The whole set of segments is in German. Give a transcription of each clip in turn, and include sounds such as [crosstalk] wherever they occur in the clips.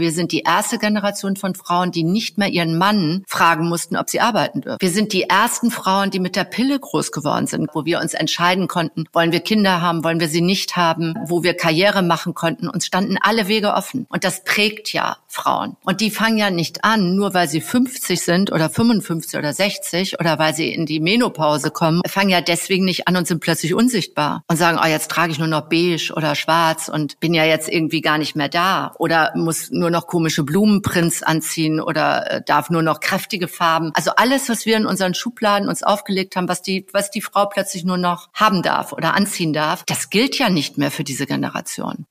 Wir sind die erste Generation von Frauen, die nicht mehr ihren Mann fragen mussten, ob sie arbeiten dürfen. Wir sind die ersten Frauen, die mit der Pille groß geworden sind, wo wir uns entscheiden konnten, wollen wir Kinder haben, wollen wir sie nicht haben, wo wir Karriere machen konnten. Uns standen alle Wege offen. Und das prägt ja Frauen. Und die fangen ja nicht an, nur weil sie 50 sind oder 55 oder 60 oder weil sie in die Menopause kommen, fangen ja deswegen nicht an und sind plötzlich unsichtbar und sagen, oh, jetzt trage ich nur noch beige oder schwarz und bin ja jetzt irgendwie gar nicht mehr da oder muss nur noch komische Blumenprints anziehen oder äh, darf nur noch kräftige Farben. Also alles, was wir in unseren Schubladen uns aufgelegt haben, was die, was die Frau plötzlich nur noch haben darf oder anziehen darf, das gilt ja nicht mehr für diese Generation.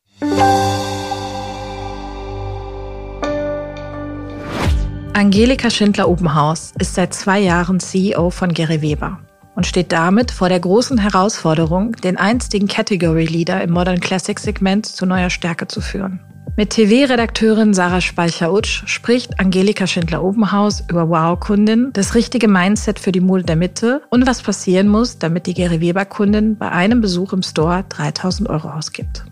Angelika Schindler-Obenhaus ist seit zwei Jahren CEO von Gary Weber und steht damit vor der großen Herausforderung, den einstigen Category Leader im Modern Classic Segment zu neuer Stärke zu führen. Mit TV-Redakteurin Sarah Speicher-Utsch spricht Angelika Schindler-Obenhaus über Wow-Kundin, das richtige Mindset für die Mode der Mitte und was passieren muss, damit die Gary Weber-Kundin bei einem Besuch im Store 3000 Euro ausgibt.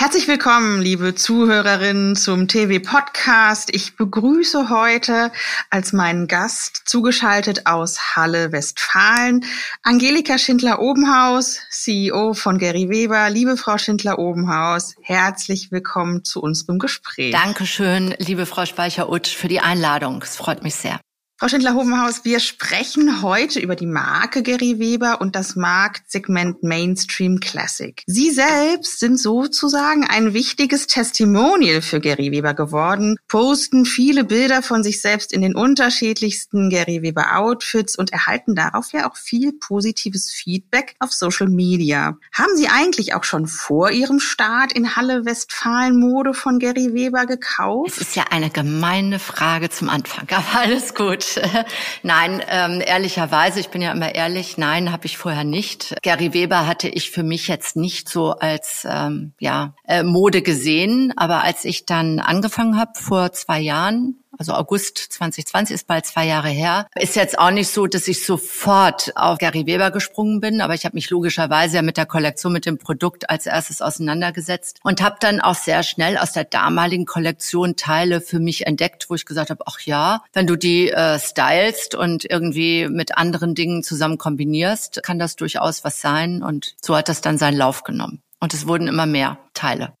Herzlich willkommen, liebe Zuhörerinnen zum TV-Podcast. Ich begrüße heute als meinen Gast zugeschaltet aus Halle, Westfalen, Angelika Schindler-Obenhaus, CEO von Gary Weber. Liebe Frau Schindler-Obenhaus, herzlich willkommen zu unserem Gespräch. Dankeschön, liebe Frau Speicher-Utsch, für die Einladung. Es freut mich sehr. Frau Schindler-Hobenhaus, wir sprechen heute über die Marke Gary Weber und das Marktsegment Mainstream Classic. Sie selbst sind sozusagen ein wichtiges Testimonial für Gary Weber geworden, posten viele Bilder von sich selbst in den unterschiedlichsten Gary Weber Outfits und erhalten darauf ja auch viel positives Feedback auf Social Media. Haben Sie eigentlich auch schon vor Ihrem Start in Halle Westfalen Mode von Gary Weber gekauft? Es ist ja eine gemeine Frage zum Anfang, aber alles gut. [laughs] nein, ähm, ehrlicherweise, ich bin ja immer ehrlich, nein, habe ich vorher nicht. Gary Weber hatte ich für mich jetzt nicht so als ähm, ja äh, Mode gesehen, aber als ich dann angefangen habe vor zwei Jahren also August 2020 ist bald zwei Jahre her. Ist jetzt auch nicht so, dass ich sofort auf Gary Weber gesprungen bin, aber ich habe mich logischerweise ja mit der Kollektion, mit dem Produkt als erstes auseinandergesetzt und habe dann auch sehr schnell aus der damaligen Kollektion Teile für mich entdeckt, wo ich gesagt habe, ach ja, wenn du die äh, stylst und irgendwie mit anderen Dingen zusammen kombinierst, kann das durchaus was sein und so hat das dann seinen Lauf genommen. Und es wurden immer mehr Teile.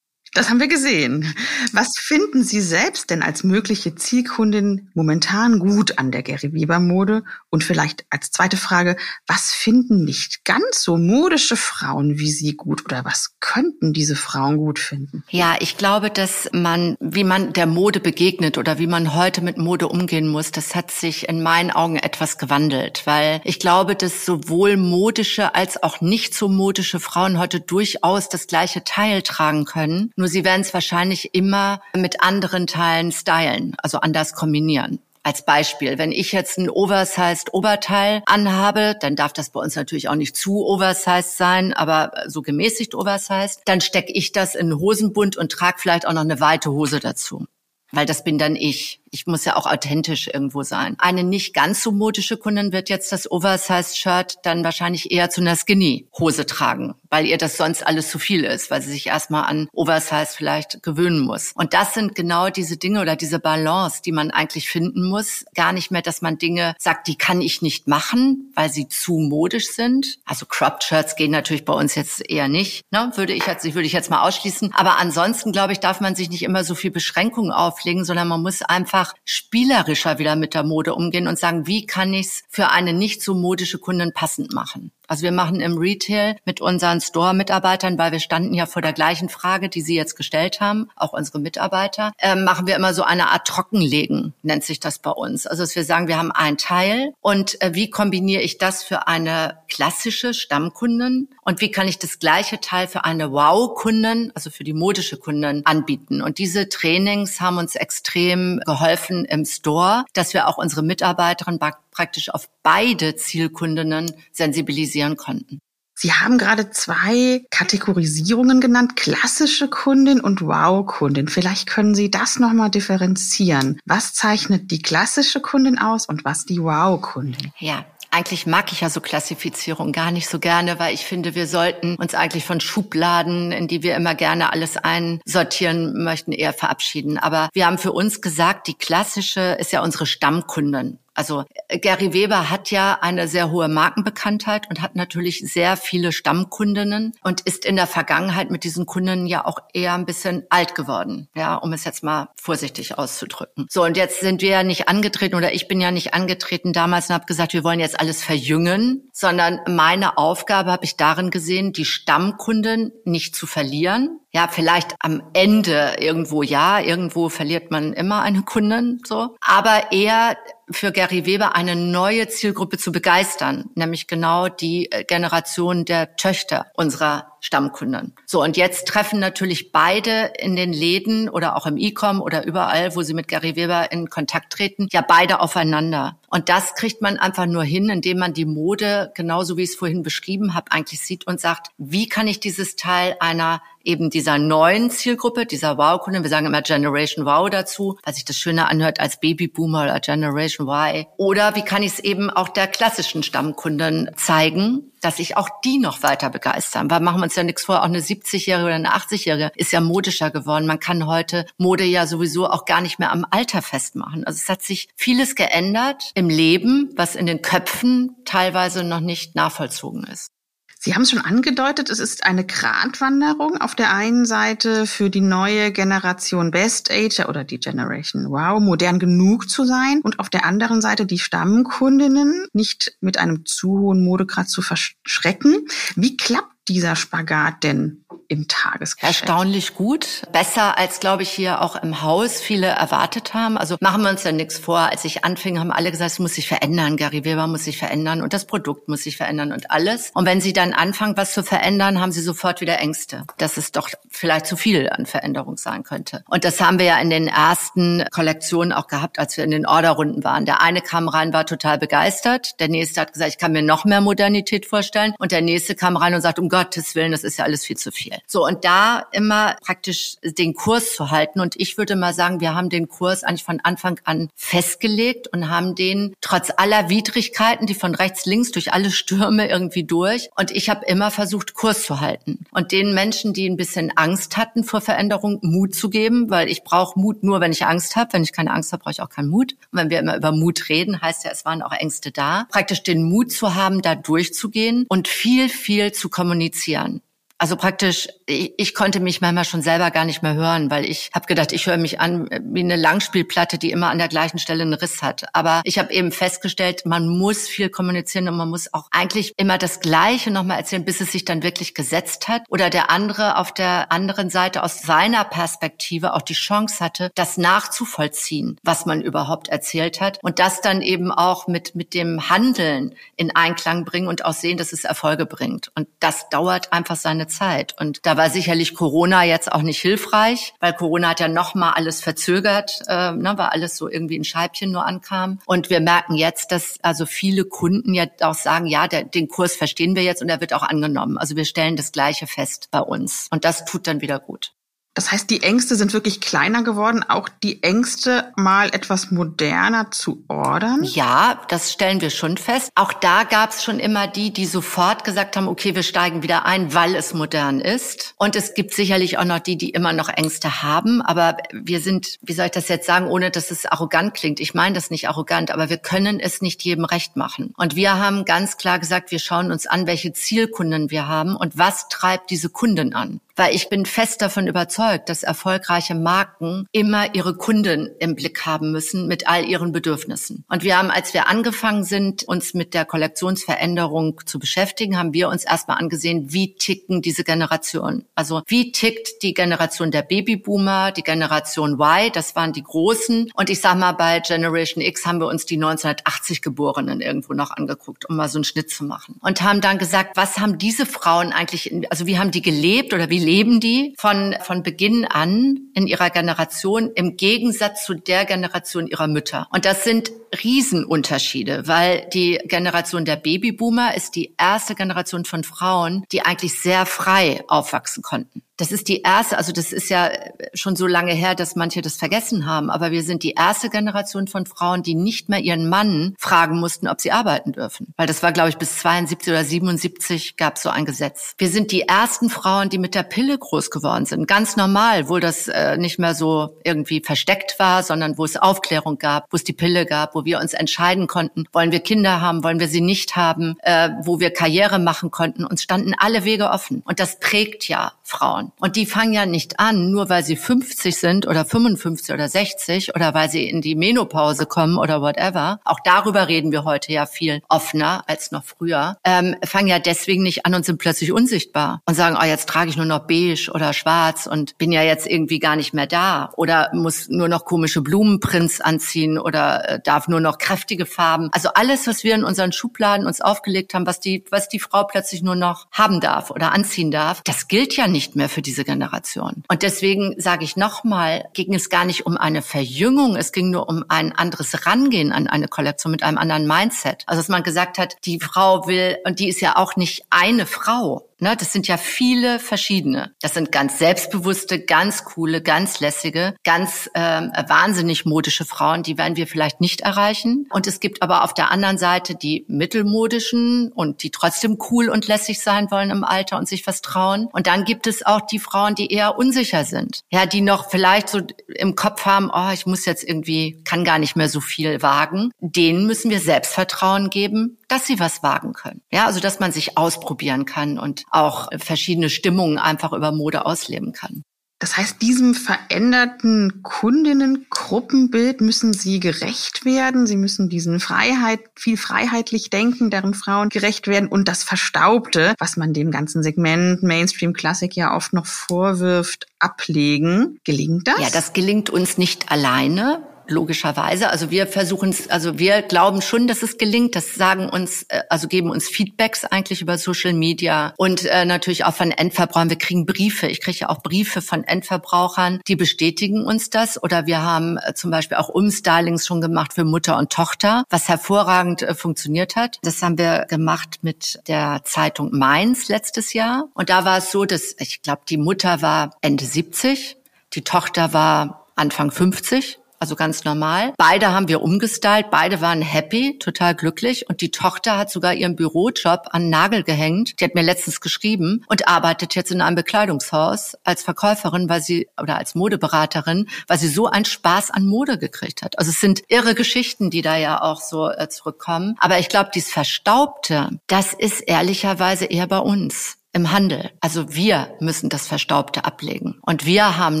Das haben wir gesehen. Was finden Sie selbst denn als mögliche Zielkundin momentan gut an der Gary Weber Mode? Und vielleicht als zweite Frage, was finden nicht ganz so modische Frauen wie Sie gut oder was könnten diese Frauen gut finden? Ja, ich glaube, dass man, wie man der Mode begegnet oder wie man heute mit Mode umgehen muss, das hat sich in meinen Augen etwas gewandelt, weil ich glaube, dass sowohl modische als auch nicht so modische Frauen heute durchaus das gleiche Teil tragen können. Nur sie werden es wahrscheinlich immer mit anderen Teilen stylen, also anders kombinieren. Als Beispiel, wenn ich jetzt ein oversized Oberteil anhabe, dann darf das bei uns natürlich auch nicht zu oversized sein, aber so gemäßigt oversized, dann stecke ich das in einen Hosenbund und trage vielleicht auch noch eine weite Hose dazu weil das bin dann ich. Ich muss ja auch authentisch irgendwo sein. Eine nicht ganz so modische Kundin wird jetzt das Oversized-Shirt dann wahrscheinlich eher zu einer Skinny-Hose tragen, weil ihr das sonst alles zu viel ist, weil sie sich erstmal an Oversize vielleicht gewöhnen muss. Und das sind genau diese Dinge oder diese Balance, die man eigentlich finden muss. Gar nicht mehr, dass man Dinge sagt, die kann ich nicht machen, weil sie zu modisch sind. Also Cropped Shirts gehen natürlich bei uns jetzt eher nicht, ne? würde ich jetzt, würde ich jetzt mal ausschließen. Aber ansonsten, glaube ich, darf man sich nicht immer so viel Beschränkungen auflegen, sondern man muss einfach einfach spielerischer wieder mit der Mode umgehen und sagen, wie kann ich es für eine nicht so modische Kundin passend machen? Also wir machen im Retail mit unseren Store-Mitarbeitern, weil wir standen ja vor der gleichen Frage, die Sie jetzt gestellt haben, auch unsere Mitarbeiter, äh, machen wir immer so eine Art Trockenlegen, nennt sich das bei uns. Also dass wir sagen, wir haben ein Teil und äh, wie kombiniere ich das für eine klassische Stammkundin und wie kann ich das gleiche Teil für eine Wow-Kundin, also für die modische Kundin anbieten. Und diese Trainings haben uns extrem geholfen im Store, dass wir auch unsere Mitarbeiterinnen praktisch auf beide Zielkundinnen sensibilisieren konnten. Sie haben gerade zwei Kategorisierungen genannt, klassische Kundin und Wow-Kundin. Vielleicht können Sie das nochmal differenzieren. Was zeichnet die klassische Kundin aus und was die Wow-Kundin? Ja, Eigentlich mag ich ja so Klassifizierung gar nicht so gerne, weil ich finde, wir sollten uns eigentlich von Schubladen, in die wir immer gerne alles einsortieren möchten, eher verabschieden. Aber wir haben für uns gesagt, die klassische ist ja unsere Stammkunden. Also Gary Weber hat ja eine sehr hohe Markenbekanntheit und hat natürlich sehr viele Stammkundinnen und ist in der Vergangenheit mit diesen Kunden ja auch eher ein bisschen alt geworden, ja, um es jetzt mal vorsichtig auszudrücken. So, und jetzt sind wir ja nicht angetreten oder ich bin ja nicht angetreten damals und habe gesagt, wir wollen jetzt alles verjüngen, sondern meine Aufgabe habe ich darin gesehen, die Stammkunden nicht zu verlieren, ja, vielleicht am Ende irgendwo ja, irgendwo verliert man immer eine Kundin, so. Aber eher für Gary Weber eine neue Zielgruppe zu begeistern, nämlich genau die äh, Generation der Töchter unserer Stammkunden. So, und jetzt treffen natürlich beide in den Läden oder auch im E-Com oder überall, wo sie mit Gary Weber in Kontakt treten, ja beide aufeinander. Und das kriegt man einfach nur hin, indem man die Mode, genauso wie ich es vorhin beschrieben habe, eigentlich sieht und sagt, wie kann ich dieses Teil einer eben dieser neuen Zielgruppe, dieser Wow-Kunden, wir sagen immer Generation Wow dazu, weil sich das schöner anhört als Babyboomer oder Generation Y. Oder wie kann ich es eben auch der klassischen Stammkunden zeigen, dass ich auch die noch weiter begeistern. Weil machen wir uns ja nichts vor, auch eine 70-Jährige oder eine 80-Jährige ist ja modischer geworden. Man kann heute Mode ja sowieso auch gar nicht mehr am Alter festmachen. Also es hat sich vieles geändert im Leben, was in den Köpfen teilweise noch nicht nachvollzogen ist. Sie haben es schon angedeutet, es ist eine Gratwanderung. Auf der einen Seite für die neue Generation Best Ager oder die Generation Wow, modern genug zu sein und auf der anderen Seite die Stammkundinnen nicht mit einem zu hohen Modegrad zu verschrecken. Wie klappt dieser Spagat denn im Tagesgeschäft? Erstaunlich gut. Besser als, glaube ich, hier auch im Haus viele erwartet haben. Also machen wir uns ja nichts vor. Als ich anfing, haben alle gesagt, es muss sich verändern. Gary Weber muss sich verändern und das Produkt muss sich verändern und alles. Und wenn sie dann anfangen, was zu verändern, haben sie sofort wieder Ängste, dass es doch vielleicht zu viel an Veränderung sein könnte. Und das haben wir ja in den ersten Kollektionen auch gehabt, als wir in den Orderrunden waren. Der eine kam rein, war total begeistert. Der nächste hat gesagt, ich kann mir noch mehr Modernität vorstellen. Und der nächste kam rein und sagt, um Gott Gottes Willen, das ist ja alles viel zu viel. So, und da immer praktisch den Kurs zu halten. Und ich würde mal sagen, wir haben den Kurs eigentlich von Anfang an festgelegt und haben den trotz aller Widrigkeiten, die von rechts, links durch alle Stürme irgendwie durch. Und ich habe immer versucht, Kurs zu halten. Und den Menschen, die ein bisschen Angst hatten vor Veränderung, Mut zu geben, weil ich brauche Mut nur, wenn ich Angst habe. Wenn ich keine Angst habe, brauche ich auch keinen Mut. Und wenn wir immer über Mut reden, heißt ja, es waren auch Ängste da. Praktisch den Mut zu haben, da durchzugehen und viel, viel zu kommunizieren kommunizieren. Also praktisch, ich, ich, konnte mich manchmal schon selber gar nicht mehr hören, weil ich habe gedacht, ich höre mich an wie eine Langspielplatte, die immer an der gleichen Stelle einen Riss hat. Aber ich habe eben festgestellt, man muss viel kommunizieren und man muss auch eigentlich immer das Gleiche nochmal erzählen, bis es sich dann wirklich gesetzt hat. Oder der andere auf der anderen Seite aus seiner Perspektive auch die Chance hatte, das nachzuvollziehen, was man überhaupt erzählt hat. Und das dann eben auch mit, mit dem Handeln in Einklang bringen und auch sehen, dass es Erfolge bringt. Und das dauert einfach seine Zeit. Und da war sicherlich Corona jetzt auch nicht hilfreich, weil Corona hat ja noch mal alles verzögert, äh, ne, weil alles so irgendwie in Scheibchen nur ankam. Und wir merken jetzt, dass also viele Kunden ja auch sagen, ja, der, den Kurs verstehen wir jetzt und er wird auch angenommen. Also wir stellen das Gleiche fest bei uns. Und das tut dann wieder gut. Das heißt, die Ängste sind wirklich kleiner geworden, auch die Ängste, mal etwas moderner zu ordern? Ja, das stellen wir schon fest. Auch da gab es schon immer die, die sofort gesagt haben, okay, wir steigen wieder ein, weil es modern ist. Und es gibt sicherlich auch noch die, die immer noch Ängste haben. Aber wir sind, wie soll ich das jetzt sagen, ohne dass es arrogant klingt. Ich meine das nicht arrogant, aber wir können es nicht jedem recht machen. Und wir haben ganz klar gesagt, wir schauen uns an, welche Zielkunden wir haben und was treibt diese Kunden an weil ich bin fest davon überzeugt, dass erfolgreiche Marken immer ihre Kunden im Blick haben müssen mit all ihren Bedürfnissen. Und wir haben, als wir angefangen sind, uns mit der Kollektionsveränderung zu beschäftigen, haben wir uns erstmal angesehen, wie ticken diese Generationen. Also wie tickt die Generation der Babyboomer, die Generation Y, das waren die Großen. Und ich sag mal, bei Generation X haben wir uns die 1980 Geborenen irgendwo noch angeguckt, um mal so einen Schnitt zu machen. Und haben dann gesagt, was haben diese Frauen eigentlich, also wie haben die gelebt oder wie leben die von, von Beginn an in ihrer Generation im Gegensatz zu der Generation ihrer Mütter. Und das sind Riesenunterschiede, weil die Generation der Babyboomer ist die erste Generation von Frauen, die eigentlich sehr frei aufwachsen konnten. Das ist die erste, also das ist ja schon so lange her, dass manche das vergessen haben, aber wir sind die erste Generation von Frauen, die nicht mehr ihren Mann fragen mussten, ob sie arbeiten dürfen. Weil das war, glaube ich, bis 72 oder 77 gab es so ein Gesetz. Wir sind die ersten Frauen, die mit der Pille groß geworden sind. Ganz normal, wo das äh, nicht mehr so irgendwie versteckt war, sondern wo es Aufklärung gab, wo es die Pille gab, wo wir uns entscheiden konnten, wollen wir Kinder haben, wollen wir sie nicht haben, äh, wo wir Karriere machen konnten. Uns standen alle Wege offen. Und das prägt ja Frauen. Und die fangen ja nicht an, nur weil sie 50 sind oder 55 oder 60 oder weil sie in die Menopause kommen oder whatever. Auch darüber reden wir heute ja viel offener als noch früher. Ähm, fangen ja deswegen nicht an und sind plötzlich unsichtbar und sagen, oh, jetzt trage ich nur noch beige oder schwarz und bin ja jetzt irgendwie gar nicht mehr da oder muss nur noch komische Blumenprints anziehen oder äh, darf nur noch kräftige Farben. Also alles, was wir in unseren Schubladen uns aufgelegt haben, was die, was die Frau plötzlich nur noch haben darf oder anziehen darf, das gilt ja nicht mehr für diese Generation. Und deswegen sage ich nochmal, ging es gar nicht um eine Verjüngung, es ging nur um ein anderes Rangehen an eine Kollektion mit einem anderen Mindset. Also dass man gesagt hat, die Frau will, und die ist ja auch nicht eine Frau, Ne, das sind ja viele verschiedene. Das sind ganz selbstbewusste, ganz coole, ganz lässige, ganz ähm, wahnsinnig modische Frauen, die werden wir vielleicht nicht erreichen. Und es gibt aber auf der anderen Seite die mittelmodischen und die trotzdem cool und lässig sein wollen im Alter und sich was trauen. Und dann gibt es auch die Frauen, die eher unsicher sind. Ja, die noch vielleicht so im Kopf haben, oh, ich muss jetzt irgendwie, kann gar nicht mehr so viel wagen. Denen müssen wir Selbstvertrauen geben, dass sie was wagen können. Ja, also dass man sich ausprobieren kann und auch verschiedene Stimmungen einfach über Mode ausleben kann. Das heißt, diesem veränderten Kundinnengruppenbild müssen Sie gerecht werden. Sie müssen diesen Freiheit, viel freiheitlich denken, deren Frauen gerecht werden und das Verstaubte, was man dem ganzen Segment Mainstream Classic ja oft noch vorwirft, ablegen. Gelingt das? Ja, das gelingt uns nicht alleine logischerweise. Also wir versuchen es, also wir glauben schon, dass es gelingt. Das sagen uns, äh, also geben uns Feedbacks eigentlich über Social Media und äh, natürlich auch von Endverbrauchern. Wir kriegen Briefe. Ich kriege ja auch Briefe von Endverbrauchern, die bestätigen uns das. Oder wir haben äh, zum Beispiel auch Umstylings schon gemacht für Mutter und Tochter, was hervorragend äh, funktioniert hat. Das haben wir gemacht mit der Zeitung Mainz letztes Jahr. Und da war es so, dass ich glaube, die Mutter war Ende 70, die Tochter war Anfang 50 also ganz normal. Beide haben wir umgestylt, beide waren happy, total glücklich und die Tochter hat sogar ihren Bürojob an Nagel gehängt. Die hat mir letztens geschrieben und arbeitet jetzt in einem Bekleidungshaus als Verkäuferin, weil sie oder als Modeberaterin, weil sie so einen Spaß an Mode gekriegt hat. Also es sind irre Geschichten, die da ja auch so äh, zurückkommen. Aber ich glaube, dieses Verstaubte, das ist ehrlicherweise eher bei uns im Handel. Also wir müssen das Verstaubte ablegen. Und wir haben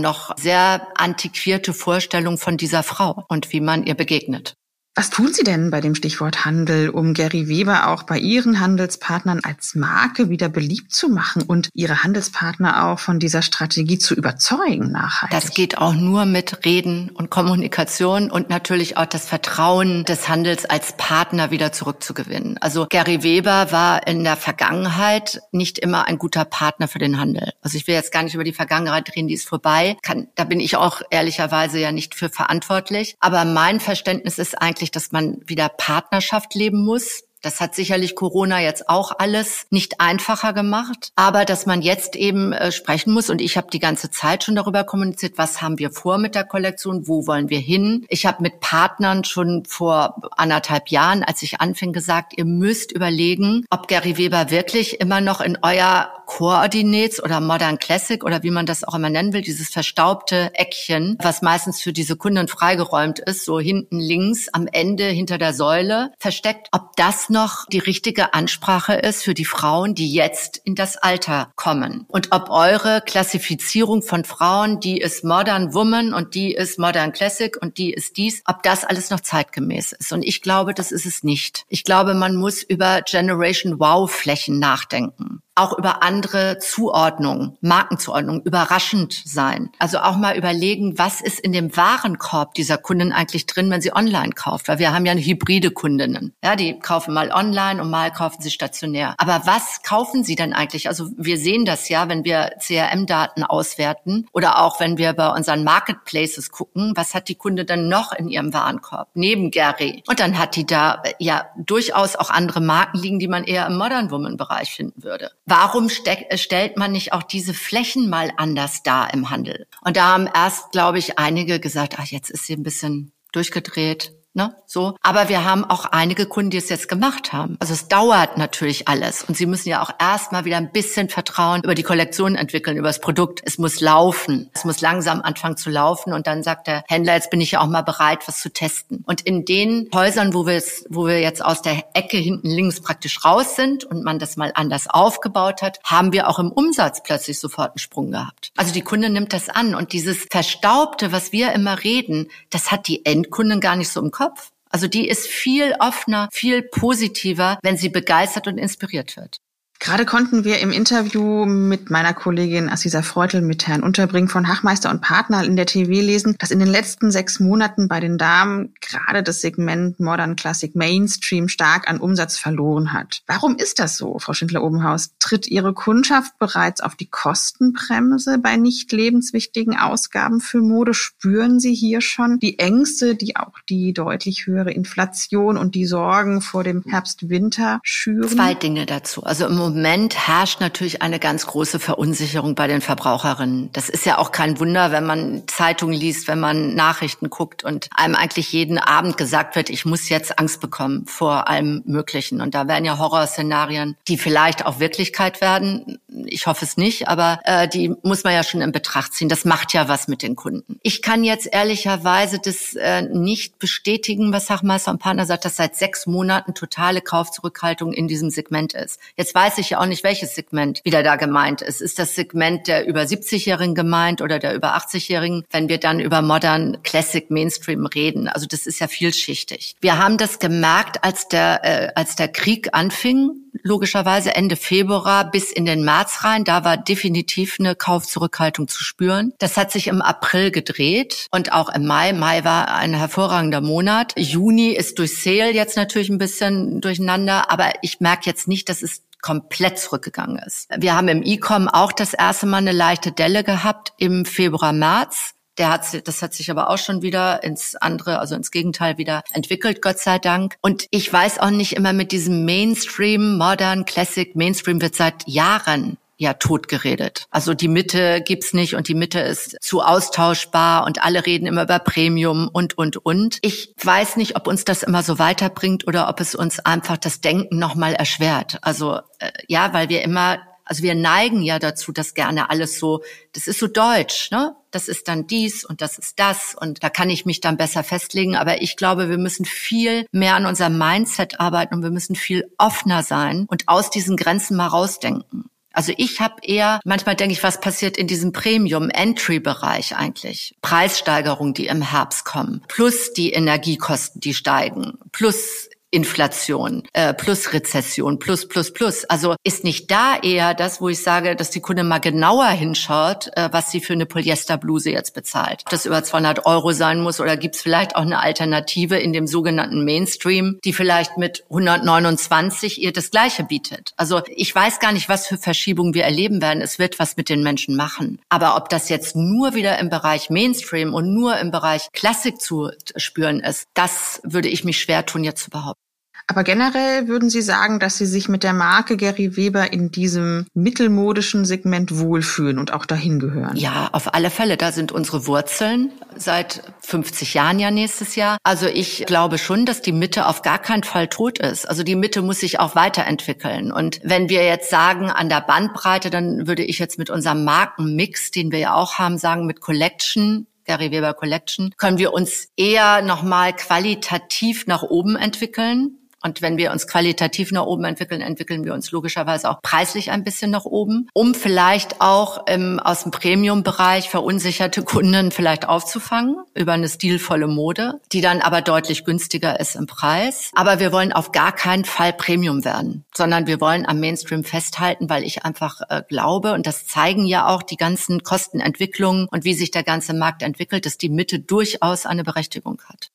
noch sehr antiquierte Vorstellungen von dieser Frau und wie man ihr begegnet. Was tun Sie denn bei dem Stichwort Handel, um Gary Weber auch bei Ihren Handelspartnern als Marke wieder beliebt zu machen und Ihre Handelspartner auch von dieser Strategie zu überzeugen nachhaltig? Das geht auch nur mit Reden und Kommunikation und natürlich auch das Vertrauen des Handels als Partner wieder zurückzugewinnen. Also Gary Weber war in der Vergangenheit nicht immer ein guter Partner für den Handel. Also ich will jetzt gar nicht über die Vergangenheit reden, die ist vorbei. Kann, da bin ich auch ehrlicherweise ja nicht für verantwortlich. Aber mein Verständnis ist eigentlich, eigentlich, dass man wieder Partnerschaft leben muss. Das hat sicherlich Corona jetzt auch alles nicht einfacher gemacht, aber dass man jetzt eben äh, sprechen muss und ich habe die ganze Zeit schon darüber kommuniziert, was haben wir vor mit der Kollektion, wo wollen wir hin. Ich habe mit Partnern schon vor anderthalb Jahren, als ich anfing, gesagt, ihr müsst überlegen, ob Gary Weber wirklich immer noch in euer Coordinates oder Modern Classic oder wie man das auch immer nennen will, dieses verstaubte Eckchen, was meistens für diese Kunden freigeräumt ist, so hinten links am Ende hinter der Säule versteckt, ob das noch die richtige Ansprache ist für die Frauen, die jetzt in das Alter kommen. Und ob eure Klassifizierung von Frauen, die ist Modern Woman und die ist Modern Classic und die ist dies, ob das alles noch zeitgemäß ist. Und ich glaube, das ist es nicht. Ich glaube, man muss über Generation Wow Flächen nachdenken. Auch über andere Zuordnungen, Markenzuordnungen überraschend sein. Also auch mal überlegen, was ist in dem Warenkorb dieser Kunden eigentlich drin, wenn sie online kauft, weil wir haben ja eine hybride Kundinnen. Ja, die kaufen mal online und mal kaufen sie stationär. Aber was kaufen sie denn eigentlich? Also wir sehen das ja, wenn wir CRM-Daten auswerten oder auch wenn wir bei unseren Marketplaces gucken, was hat die Kunde dann noch in ihrem Warenkorb neben Gary? Und dann hat die da ja durchaus auch andere Marken liegen, die man eher im Modern Woman Bereich finden würde. Warum stellt man nicht auch diese Flächen mal anders dar im Handel? Und da haben erst, glaube ich, einige gesagt, ach, jetzt ist sie ein bisschen durchgedreht. Ne? So. Aber wir haben auch einige Kunden, die es jetzt gemacht haben. Also es dauert natürlich alles. Und sie müssen ja auch erstmal wieder ein bisschen Vertrauen über die Kollektion entwickeln, über das Produkt. Es muss laufen. Es muss langsam anfangen zu laufen. Und dann sagt der Händler, jetzt bin ich ja auch mal bereit, was zu testen. Und in den Häusern, wo wo wir jetzt aus der Ecke hinten links praktisch raus sind und man das mal anders aufgebaut hat, haben wir auch im Umsatz plötzlich sofort einen Sprung gehabt. Also die Kunde nimmt das an. Und dieses Verstaubte, was wir immer reden, das hat die Endkunden gar nicht so im Kopf. Also die ist viel offener, viel positiver, wenn sie begeistert und inspiriert wird. Gerade konnten wir im Interview mit meiner Kollegin Assisa Freutel mit Herrn Unterbring von Hachmeister und Partner in der TV lesen, dass in den letzten sechs Monaten bei den Damen gerade das Segment Modern Classic Mainstream stark an Umsatz verloren hat. Warum ist das so, Frau Schindler-Obenhaus? Tritt Ihre Kundschaft bereits auf die Kostenbremse bei nicht lebenswichtigen Ausgaben für Mode? Spüren Sie hier schon die Ängste, die auch die deutlich höhere Inflation und die Sorgen vor dem Herbst-Winter schüren? Zwei Dinge dazu. Also im Moment herrscht natürlich eine ganz große Verunsicherung bei den Verbraucherinnen. Das ist ja auch kein Wunder, wenn man Zeitungen liest, wenn man Nachrichten guckt und einem eigentlich jeden Abend gesagt wird, ich muss jetzt Angst bekommen vor allem Möglichen. Und da werden ja Horrorszenarien, die vielleicht auch Wirklichkeit werden. Ich hoffe es nicht, aber äh, die muss man ja schon in Betracht ziehen. Das macht ja was mit den Kunden. Ich kann jetzt ehrlicherweise das äh, nicht bestätigen, was Sachmeister und Partner sagt, dass seit sechs Monaten totale Kaufzurückhaltung in diesem Segment ist. Jetzt weiß ich ja auch nicht, welches Segment wieder da gemeint ist. Ist das Segment der über 70-Jährigen gemeint oder der über 80-Jährigen, wenn wir dann über Modern Classic Mainstream reden? Also das ist ja vielschichtig. Wir haben das gemerkt, als der, äh, als der Krieg anfing, logischerweise Ende Februar bis in den März rein. Da war definitiv eine Kaufzurückhaltung zu spüren. Das hat sich im April gedreht und auch im Mai. Mai war ein hervorragender Monat. Juni ist durch Sale jetzt natürlich ein bisschen durcheinander, aber ich merke jetzt nicht, dass es komplett zurückgegangen ist. Wir haben im E-Com auch das erste Mal eine leichte Delle gehabt im Februar, März. Der hat, das hat sich aber auch schon wieder ins andere, also ins Gegenteil wieder entwickelt, Gott sei Dank. Und ich weiß auch nicht immer mit diesem Mainstream, Modern, Classic, Mainstream wird seit Jahren ja totgeredet. Also die Mitte gibt's nicht und die Mitte ist zu austauschbar und alle reden immer über Premium und und und. Ich weiß nicht, ob uns das immer so weiterbringt oder ob es uns einfach das Denken nochmal erschwert. Also äh, ja, weil wir immer also wir neigen ja dazu, dass gerne alles so, das ist so deutsch, ne? Das ist dann dies und das ist das und da kann ich mich dann besser festlegen. Aber ich glaube, wir müssen viel mehr an unserem Mindset arbeiten und wir müssen viel offener sein und aus diesen Grenzen mal rausdenken. Also ich habe eher, manchmal denke ich, was passiert in diesem Premium-Entry-Bereich eigentlich? Preissteigerungen, die im Herbst kommen, plus die Energiekosten, die steigen, plus Inflation äh, plus Rezession plus plus plus. Also ist nicht da eher das, wo ich sage, dass die Kunde mal genauer hinschaut, äh, was sie für eine Polyesterbluse jetzt bezahlt. Ob das über 200 Euro sein muss oder gibt es vielleicht auch eine Alternative in dem sogenannten Mainstream, die vielleicht mit 129 ihr das Gleiche bietet. Also ich weiß gar nicht, was für Verschiebungen wir erleben werden. Es wird was mit den Menschen machen. Aber ob das jetzt nur wieder im Bereich Mainstream und nur im Bereich Klassik zu spüren ist, das würde ich mich schwer tun, jetzt zu behaupten. Aber generell würden Sie sagen, dass Sie sich mit der Marke Gary Weber in diesem mittelmodischen Segment wohlfühlen und auch dahin gehören? Ja, auf alle Fälle. Da sind unsere Wurzeln seit 50 Jahren ja nächstes Jahr. Also ich glaube schon, dass die Mitte auf gar keinen Fall tot ist. Also die Mitte muss sich auch weiterentwickeln. Und wenn wir jetzt sagen an der Bandbreite, dann würde ich jetzt mit unserem Markenmix, den wir ja auch haben, sagen mit Collection, Gary Weber Collection, können wir uns eher nochmal qualitativ nach oben entwickeln Und wenn wir uns qualitativ nach oben entwickeln, entwickeln wir uns logischerweise auch preislich ein bisschen nach oben, um vielleicht auch ähm, aus dem Premium-Bereich verunsicherte Kunden vielleicht aufzufangen über eine stilvolle Mode, die dann aber deutlich günstiger ist im Preis. Aber wir wollen auf gar keinen Fall Premium werden, sondern wir wollen am Mainstream festhalten, weil ich einfach äh, glaube, und das zeigen ja auch die ganzen Kostenentwicklungen und wie sich der ganze Markt entwickelt, dass die Mitte durchaus eine Berechtigung hat.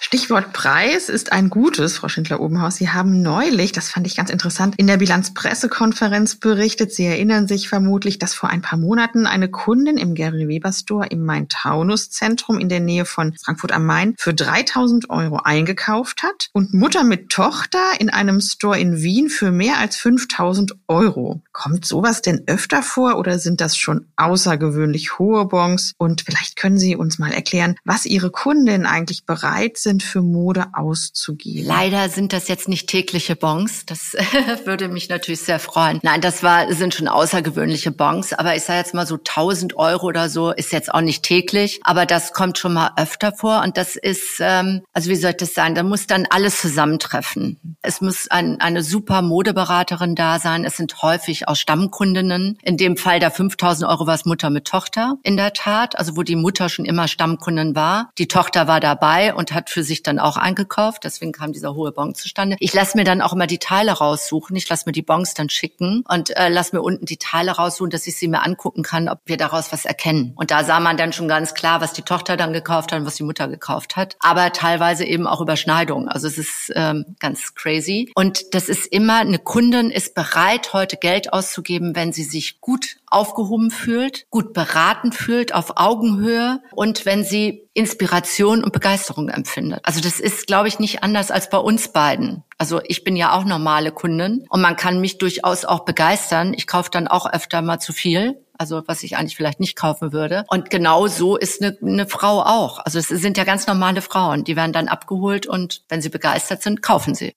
Stichwort Preis ist ein gutes, Frau Schindler-Obenhaus. Sie haben neulich, das fand ich ganz interessant, in der Bilanzpressekonferenz berichtet. Sie erinnern sich vermutlich, dass vor ein paar Monaten eine Kundin im Gary Weber Store im Main-Taunus-Zentrum in der Nähe von Frankfurt am Main für 3000 Euro eingekauft hat und Mutter mit Tochter in einem Store in Wien für mehr als 5000 Euro. Kommt sowas denn öfter vor oder sind das schon außergewöhnlich hohe Bons? Und vielleicht können Sie uns mal erklären, was Ihre Kundin eigentlich bereit bereit sind, für Mode auszugeben. Leider sind das jetzt nicht tägliche Bons. Das [laughs] würde mich natürlich sehr freuen. Nein, das war, sind schon außergewöhnliche Bons. Aber ich sage jetzt mal so 1000 Euro oder so ist jetzt auch nicht täglich. Aber das kommt schon mal öfter vor. Und das ist, ähm, also wie soll das sein? Da muss dann alles zusammentreffen. Es muss ein, eine super Modeberaterin da sein. Es sind häufig auch Stammkundinnen. In dem Fall der 5000 Euro war es Mutter mit Tochter. In der Tat. Also wo die Mutter schon immer Stammkundin war. Die Tochter war dabei und hat hat für sich dann auch eingekauft. Deswegen kam dieser hohe Bon zustande. Ich lasse mir dann auch immer die Teile raussuchen. Ich lasse mir die Bons dann schicken und äh, lasse mir unten die Teile raussuchen, dass ich sie mir angucken kann, ob wir daraus was erkennen. Und da sah man dann schon ganz klar, was die Tochter dann gekauft hat und was die Mutter gekauft hat. Aber teilweise eben auch Überschneidungen. Also es ist ähm, ganz crazy. Und das ist immer, eine Kundin ist bereit, heute Geld auszugeben, wenn sie sich gut aufgehoben fühlt, gut beraten fühlt, auf Augenhöhe und wenn sie Inspiration und Begeisterung empfindet. Also das ist, glaube ich, nicht anders als bei uns beiden. Also ich bin ja auch normale Kundin und man kann mich durchaus auch begeistern. Ich kaufe dann auch öfter mal zu viel. Also was ich eigentlich vielleicht nicht kaufen würde. Und genau so ist eine, eine Frau auch. Also es sind ja ganz normale Frauen. Die werden dann abgeholt und wenn sie begeistert sind, kaufen sie.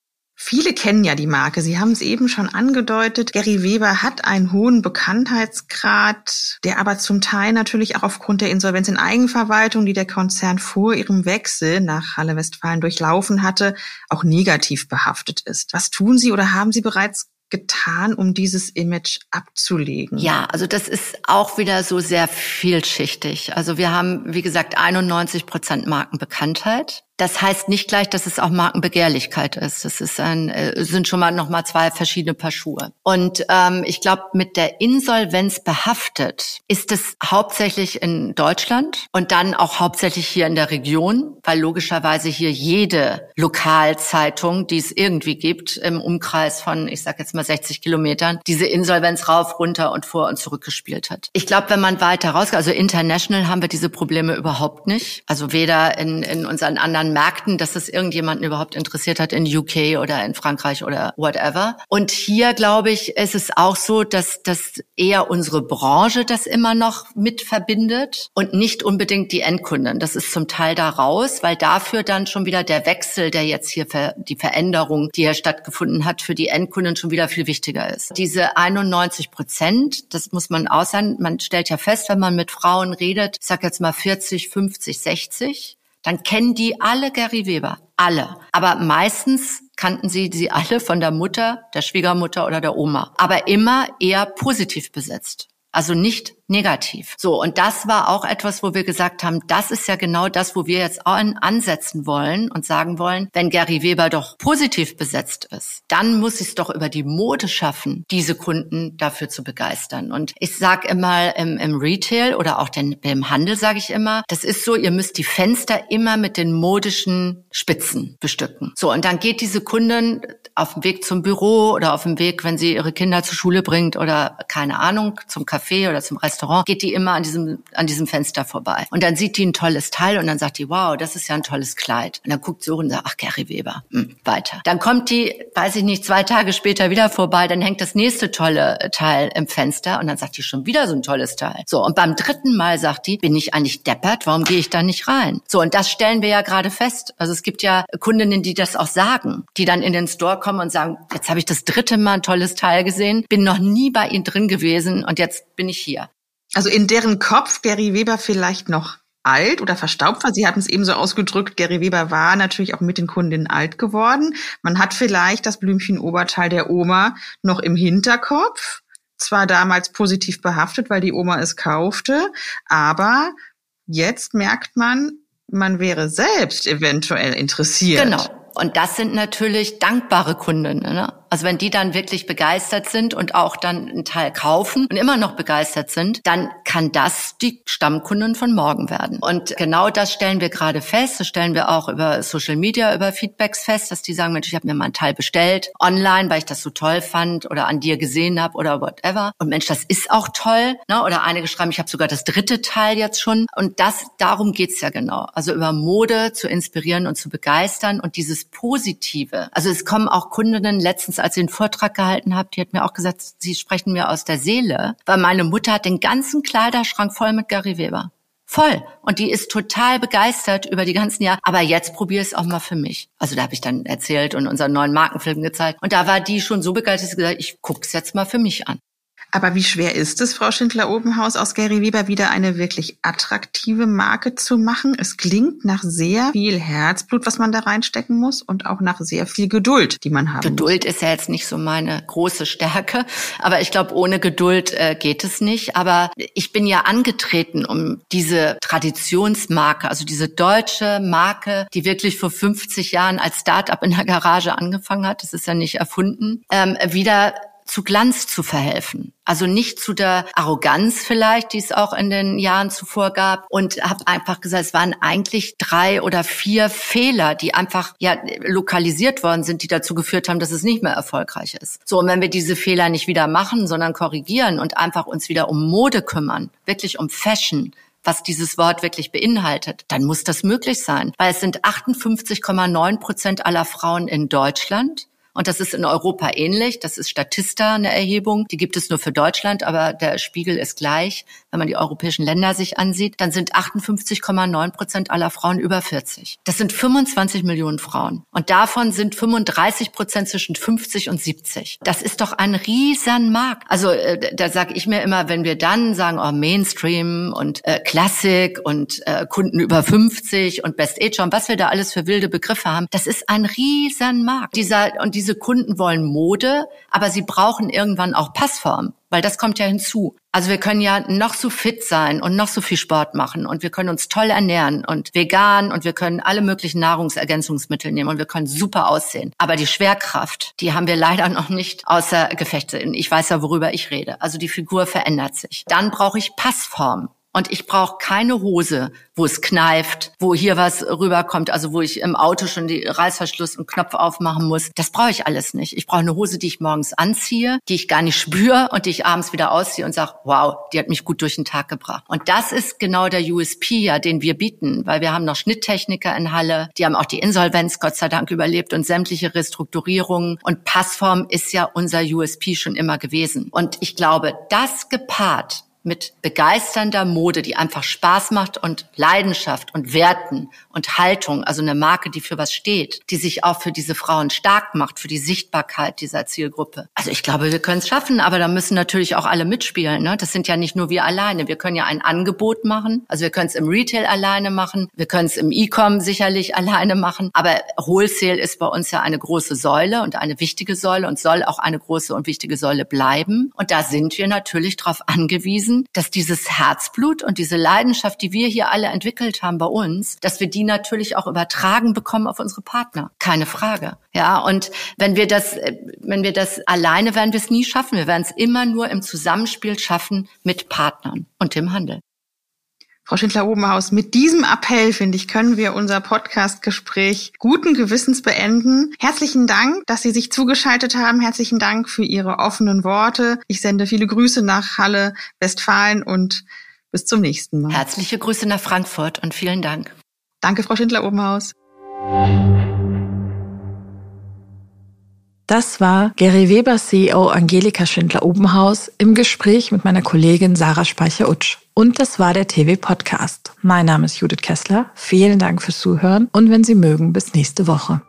Viele kennen ja die Marke. Sie haben es eben schon angedeutet. Gary Weber hat einen hohen Bekanntheitsgrad, der aber zum Teil natürlich auch aufgrund der Insolvenz in Eigenverwaltung, die der Konzern vor ihrem Wechsel nach Halle Westfalen durchlaufen hatte, auch negativ behaftet ist. Was tun Sie oder haben Sie bereits getan, um dieses Image abzulegen? Ja, also das ist auch wieder so sehr vielschichtig. Also wir haben, wie gesagt, 91 Prozent Markenbekanntheit. Das heißt nicht gleich, dass es auch Markenbegehrlichkeit ist. Das ist ein, äh, sind schon mal noch mal zwei verschiedene Paar Schuhe. Und ähm, ich glaube, mit der Insolvenz behaftet ist es hauptsächlich in Deutschland und dann auch hauptsächlich hier in der Region, weil logischerweise hier jede Lokalzeitung, die es irgendwie gibt, im Umkreis von, ich sage jetzt mal 60 Kilometern, diese Insolvenz rauf, runter und vor und zurück gespielt hat. Ich glaube, wenn man weiter rausgeht, also international haben wir diese Probleme überhaupt nicht. Also weder in, in unseren anderen anderen Märkten, dass es irgendjemanden überhaupt interessiert hat in UK oder in Frankreich oder whatever. Und hier, glaube ich, ist es auch so, dass, dass eher unsere Branche das immer noch mit verbindet und nicht unbedingt die Endkunden. Das ist zum Teil da raus, weil dafür dann schon wieder der Wechsel, der jetzt hier für die Veränderung, die hier stattgefunden hat, für die Endkunden schon wieder viel wichtiger ist. Diese 91 Prozent, das muss man auch sein. Man stellt ja fest, wenn man mit Frauen redet, ich sag jetzt mal 40, 50, 60, dann kennen die alle Gary Weber. Alle. Aber meistens kannten sie sie alle von der Mutter, der Schwiegermutter oder der Oma. Aber immer eher positiv besetzt. Also nicht negativ. So, und das war auch etwas, wo wir gesagt haben, das ist ja genau das, wo wir jetzt auch ansetzen wollen und sagen wollen, wenn Gary Weber doch positiv besetzt ist, dann muss es doch über die Mode schaffen, diese Kunden dafür zu begeistern. Und ich sage immer im, im Retail oder auch den, im Handel sage ich immer, das ist so, ihr müsst die Fenster immer mit den modischen Spitzen bestücken. So, und dann geht diese Kundin auf dem Weg zum Büro oder auf dem Weg, wenn sie ihre Kinder zur Schule bringt oder keine Ahnung, zum Café oder zum Restaurant Restaurant, geht die immer an diesem, an diesem Fenster vorbei. Und dann sieht die ein tolles Teil und dann sagt die, wow, das ist ja ein tolles Kleid. Und dann guckt sie hoch und sagt, ach, Gary Weber, hm, weiter. Dann kommt die, weiß ich nicht, zwei Tage später wieder vorbei, dann hängt das nächste tolle Teil im Fenster und dann sagt die schon wieder so ein tolles Teil. So, und beim dritten Mal sagt die, bin ich eigentlich deppert, warum gehe ich da nicht rein? So, und das stellen wir ja gerade fest. Also es gibt ja Kundinnen, die das auch sagen, die dann in den Store kommen und sagen, jetzt habe ich das dritte Mal ein tolles Teil gesehen, bin noch nie bei Ihnen drin gewesen und jetzt bin ich hier. Also in deren Kopf Gary Weber vielleicht noch alt oder verstaubt war. Sie hatten es eben so ausgedrückt, Gary Weber war natürlich auch mit den Kundinnen alt geworden. Man hat vielleicht das Blümchen-Oberteil der Oma noch im Hinterkopf. Zwar damals positiv behaftet, weil die Oma es kaufte, aber jetzt merkt man, man wäre selbst eventuell interessiert. Genau. Und das sind natürlich dankbare Kunden. Ne? Also wenn die dann wirklich begeistert sind und auch dann einen Teil kaufen und immer noch begeistert sind, dann kann das die Stammkunden von morgen werden. Und genau das stellen wir gerade fest. Das stellen wir auch über Social Media, über Feedbacks fest, dass die sagen, Mensch, ich habe mir mal einen Teil bestellt online, weil ich das so toll fand oder an dir gesehen habe oder whatever. Und Mensch, das ist auch toll. Ne? Oder einige schreiben, ich habe sogar das dritte Teil jetzt schon. Und das, darum geht's ja genau. Also über Mode zu inspirieren und zu begeistern und dieses Positive. Also es kommen auch Kundinnen letztens als ich den Vortrag gehalten habe, die hat mir auch gesagt, sie sprechen mir aus der Seele, weil meine Mutter hat den ganzen Kleiderschrank voll mit Gary Weber. Voll. Und die ist total begeistert über die ganzen Jahre. Aber jetzt probiere es auch mal für mich. Also da habe ich dann erzählt und unseren neuen Markenfilm gezeigt. Und da war die schon so begeistert, dass sie gesagt ich gucke es jetzt mal für mich an. Aber wie schwer ist es, Frau Schindler-Obenhaus aus Gary Weber wieder eine wirklich attraktive Marke zu machen? Es klingt nach sehr viel Herzblut, was man da reinstecken muss und auch nach sehr viel Geduld, die man haben Geduld muss. ist ja jetzt nicht so meine große Stärke, aber ich glaube, ohne Geduld äh, geht es nicht. Aber ich bin ja angetreten, um diese Traditionsmarke, also diese deutsche Marke, die wirklich vor 50 Jahren als Start-up in der Garage angefangen hat, das ist ja nicht erfunden, ähm, wieder zu Glanz zu verhelfen. Also nicht zu der Arroganz vielleicht, die es auch in den Jahren zuvor gab. Und habe einfach gesagt, es waren eigentlich drei oder vier Fehler, die einfach ja lokalisiert worden sind, die dazu geführt haben, dass es nicht mehr erfolgreich ist. So, und wenn wir diese Fehler nicht wieder machen, sondern korrigieren und einfach uns wieder um Mode kümmern, wirklich um Fashion, was dieses Wort wirklich beinhaltet, dann muss das möglich sein. Weil es sind 58,9 Prozent aller Frauen in Deutschland, und das ist in Europa ähnlich. Das ist Statista eine Erhebung. Die gibt es nur für Deutschland, aber der Spiegel ist gleich. Wenn man die europäischen Länder sich ansieht, dann sind 58,9 Prozent aller Frauen über 40. Das sind 25 Millionen Frauen. Und davon sind 35 Prozent zwischen 50 und 70. Das ist doch ein Riesenmarkt. Also äh, da sage ich mir immer, wenn wir dann sagen, oh, Mainstream und äh, Klassik und äh, Kunden über 50 und Best Age und was wir da alles für wilde Begriffe haben, das ist ein Riesenmarkt. Dieser und diese Kunden wollen Mode, aber sie brauchen irgendwann auch Passform, weil das kommt ja hinzu. Also wir können ja noch so fit sein und noch so viel Sport machen und wir können uns toll ernähren und vegan und wir können alle möglichen Nahrungsergänzungsmittel nehmen und wir können super aussehen. Aber die Schwerkraft, die haben wir leider noch nicht außer Gefechte. Ich weiß ja, worüber ich rede. Also die Figur verändert sich. Dann brauche ich Passform. Und ich brauche keine Hose, wo es kneift, wo hier was rüberkommt, also wo ich im Auto schon die Reißverschluss und Knopf aufmachen muss. Das brauche ich alles nicht. Ich brauche eine Hose, die ich morgens anziehe, die ich gar nicht spüre und die ich abends wieder ausziehe und sage, wow, die hat mich gut durch den Tag gebracht. Und das ist genau der USP, ja, den wir bieten, weil wir haben noch Schnitttechniker in Halle, die haben auch die Insolvenz Gott sei Dank überlebt und sämtliche Restrukturierungen. Und Passform ist ja unser USP schon immer gewesen. Und ich glaube, das gepaart mit begeisternder Mode, die einfach Spaß macht und Leidenschaft und Werten und Haltung, also eine Marke, die für was steht, die sich auch für diese Frauen stark macht, für die Sichtbarkeit dieser Zielgruppe. Also ich glaube, wir können es schaffen, aber da müssen natürlich auch alle mitspielen. Ne? Das sind ja nicht nur wir alleine. Wir können ja ein Angebot machen. Also wir können es im Retail alleine machen. Wir können es im E-Com sicherlich alleine machen. Aber Wholesale ist bei uns ja eine große Säule und eine wichtige Säule und soll auch eine große und wichtige Säule bleiben. Und da sind wir natürlich darauf angewiesen, wissen, dass dieses Herzblut und diese Leidenschaft, die wir hier alle entwickelt haben bei uns, dass wir die natürlich auch übertragen bekommen auf unsere Partner. Keine Frage. Ja, und wenn wir das, wenn wir das alleine werden wir es nie schaffen. Wir werden es immer nur im Zusammenspiel schaffen mit Partnern und dem Handel. Frau Schindler-Obenhaus, mit diesem Appell, finde ich, können wir unser Podcast-Gespräch guten Gewissens beenden. Herzlichen Dank, dass Sie sich zugeschaltet haben. Herzlichen Dank für Ihre offenen Worte. Ich sende viele Grüße nach Halle, Westfalen und bis zum nächsten Mal. Herzliche Grüße nach Frankfurt und vielen Dank. Danke, Frau Schindler-Obenhaus. Das war Gary Weber CEO Angelika Schindler-Obenhaus im Gespräch mit meiner Kollegin Sarah Speicher-Utsch. Und das war der TV-Podcast. Mein Name ist Judith Kessler. Vielen Dank fürs Zuhören und wenn Sie mögen, bis nächste Woche.